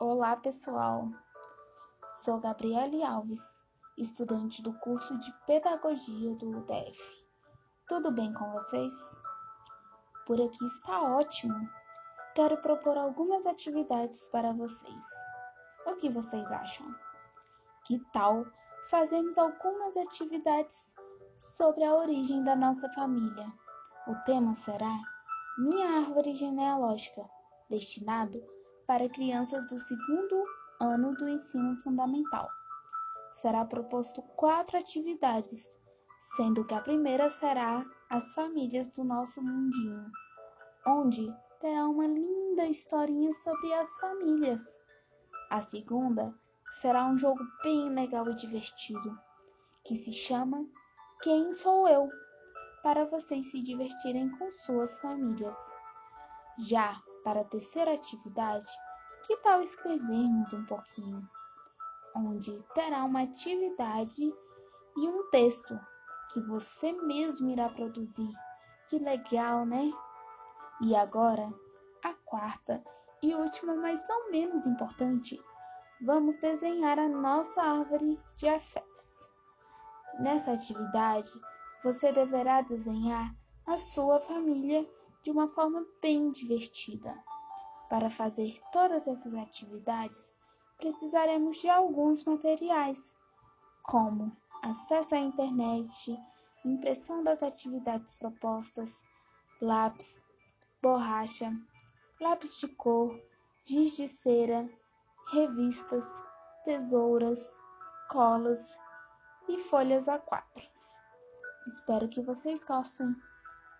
Olá, pessoal. Sou Gabriele Alves, estudante do curso de Pedagogia do UDF. Tudo bem com vocês? Por aqui está ótimo. Quero propor algumas atividades para vocês. O que vocês acham? Que tal fazermos algumas atividades sobre a origem da nossa família? O tema será Minha Árvore Genealógica, destinado para crianças do segundo ano do ensino fundamental. Será proposto quatro atividades, sendo que a primeira será as famílias do nosso mundinho, onde terá uma linda historinha sobre as famílias. A segunda será um jogo bem legal e divertido, que se chama Quem Sou Eu? para vocês se divertirem com suas famílias. Já para a terceira atividade, que tal escrevermos um pouquinho? Onde terá uma atividade e um texto que você mesmo irá produzir. Que legal, né? E agora, a quarta e última, mas não menos importante, vamos desenhar a nossa árvore de afetos. Nessa atividade, você deverá desenhar a sua família de uma forma bem divertida. Para fazer todas essas atividades, precisaremos de alguns materiais, como acesso à internet, impressão das atividades propostas, lápis, borracha, lápis de cor, giz de cera, revistas, tesouras, colas e folhas A4. Espero que vocês gostem.